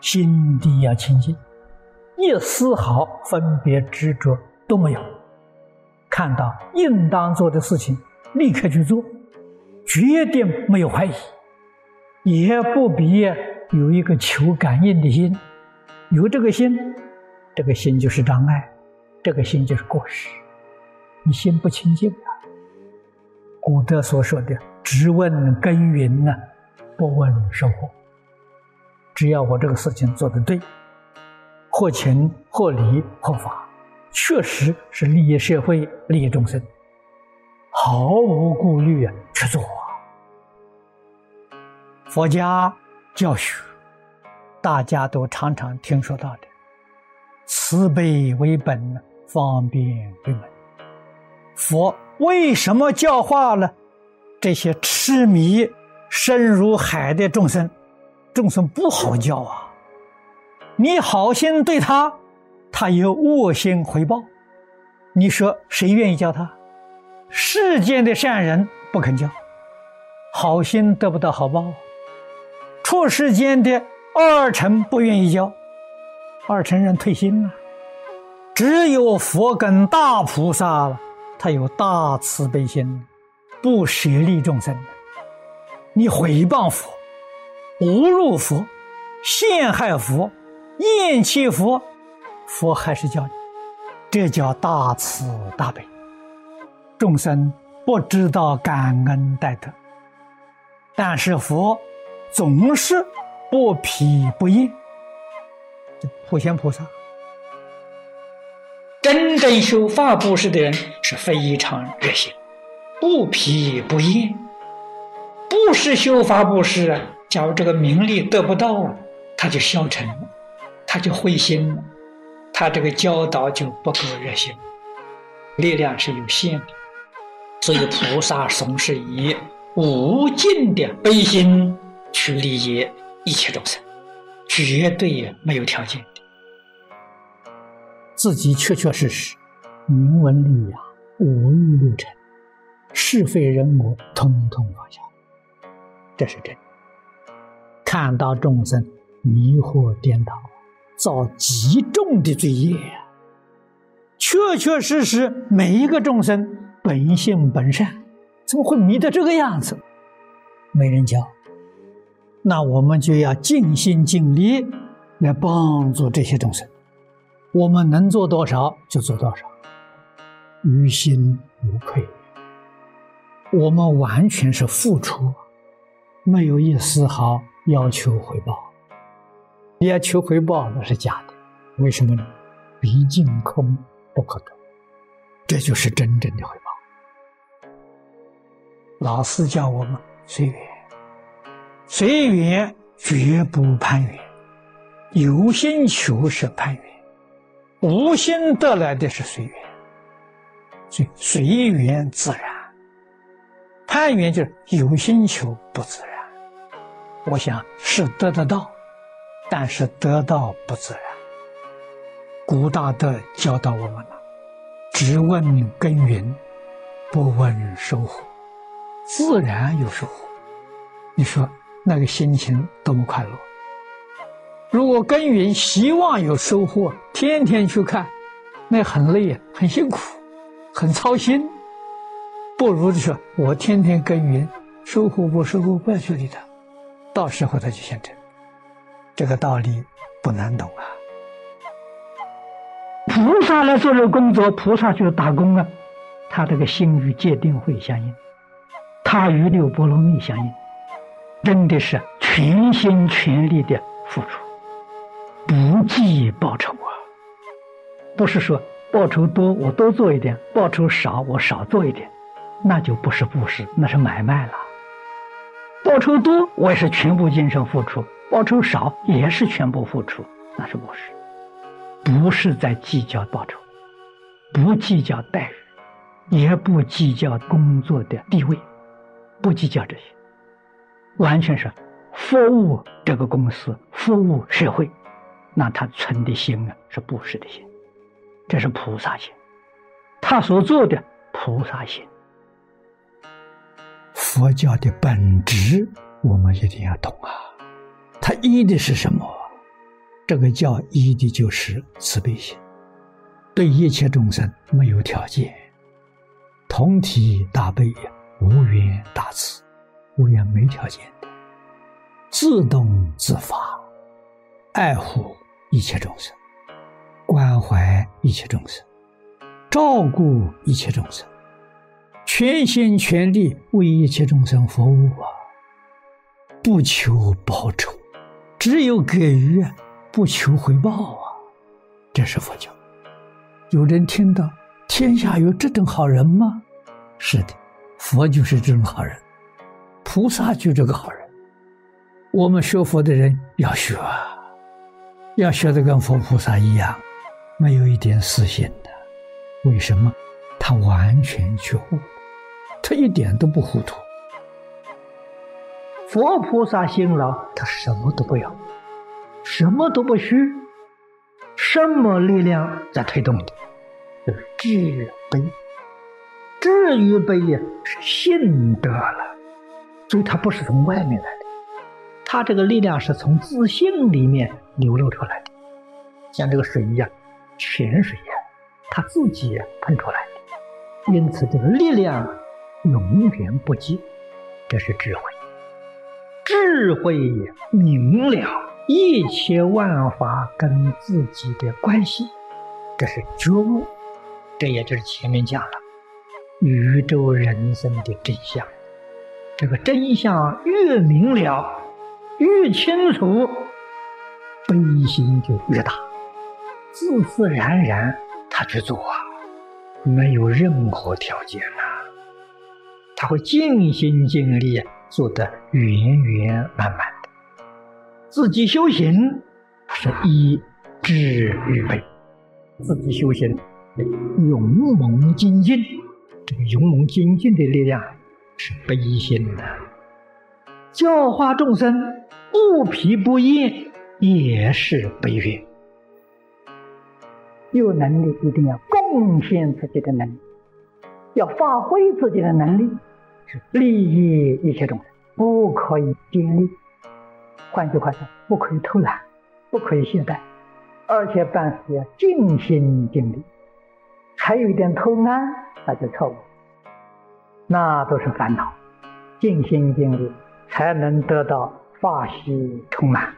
心地要清净，一丝毫分别执着都没有。看到应当做的事情，立刻去做，决定没有怀疑，也不必有一个求感应的心。有这个心，这个心就是障碍，这个心就是过失。你心不清净啊，古德所说的。只问耕耘呢，不问收获”。只要我这个事情做得对，或情或理或法，确实是利益社会、利益众生，毫无顾虑啊去做。佛家教学，大家都常常听说到的，慈悲为本，方便为门。佛为什么教化了这些痴迷、深如海的众生？众生不好教啊！你好心对他，他有恶心回报。你说谁愿意教他？世间的善人不肯教，好心得不到好报。出世间的二乘不愿意教，二乘人退心了。只有佛跟大菩萨了，他有大慈悲心，不舍利众生。你毁谤佛。侮辱佛、陷害佛、厌弃佛，佛还是叫你，这叫大慈大悲。众生不知道感恩戴德，但是佛总是不疲不厌。普贤菩萨，真正修法布施的人是非常热心，不疲不厌。不是修法布施啊。假如这个名利得不到，他就消沉，他就灰心，他这个教导就不够热心，力量是有限的。所以菩萨总是以无尽的悲心去利益一切众生，绝对没有条件。自己确确实实名闻利养，无欲六尘，是非人我，通通放下，这是真。看到众生迷惑颠倒，造极重的罪业，确确实实每一个众生本性本善，怎么会迷得这个样子？没人教，那我们就要尽心尽力来帮助这些众生，我们能做多少就做多少，于心无愧。我们完全是付出，没有一丝毫。要求回报，要求回报那是假的，为什么呢？毕竟空不可得，这就是真正的回报。老师教我们随缘，随缘绝不攀缘，有心求是攀缘，无心得来的是随缘，所以随缘自然，攀缘就是有心求不自然。我想是得得到，但是得到不自然。古大德教导我们了：只问耕耘，不问收获，自然有收获。你说那个心情多么快乐！如果耕耘希望有收获，天天去看，那很累，很辛苦，很操心。不如就说我天天耕耘，收获不收获，不要去理他。到时候他就现成，这个道理不难懂啊。菩萨来做这个工作，菩萨就是打工啊。他这个心与界定会相应，他与六波罗蜜相应，真的是全心全力的付出，不计报酬啊。不是说报酬多我多做一点，报酬少我少做一点，那就不是布施，那是买卖了。报酬多，我也是全部精神付出；报酬少，也是全部付出。那是布施？不是在计较报酬，不计较待遇，也不计较工作的地位，不计较这些，完全是服务这个公司，服务社会。那他存的心啊，是布施的心，这是菩萨心，他所做的菩萨心。佛教的本质，我们一定要懂啊！它依的是什么？这个叫依的就是慈悲心，对一切众生没有条件，同体大悲，无缘大慈，无缘没条件的，自动自发，爱护一切众生，关怀一切众生，照顾一切众生，全心全力为一切众生服务啊！不求报酬，只有给予。不求回报啊，这是佛教。有人听到天下有这种好人吗？是的，佛就是这种好人，菩萨就这个好人。我们学佛的人要学啊，要学的跟佛菩萨一样，没有一点私心的。为什么？他完全觉悟，他一点都不糊涂。佛菩萨辛劳，他什么都不要。什么都不需，什么力量在推动的？就是智悲，智与悲呀，是信得了，所以它不是从外面来的，它这个力量是从自信里面流露出来的，像这个水一样，泉水呀，它自己喷出来的，因此这个力量永远不竭，这是智慧，智慧明了。一切万法跟自己的关系，这是觉悟，这也就是前面讲了宇宙人生的真相。这个真相越明了、越清楚，悲心就越大，自自然然他去做啊，没有任何条件了，他会尽心尽力做得圆圆满满。自己修行是一智预备，自己修行勇猛精进，这个勇猛精进的力量是悲心的；教化众生不疲不厌也是悲愿。有能力一定要贡献自己的能力，要发挥自己的能力，利益一切众生，不可以尽力。换句话说，不可以偷懒，不可以懈怠，而且办事要尽心尽力。还有一点偷懒，那就错误，那都是烦恼。尽心尽力，才能得到法喜充满。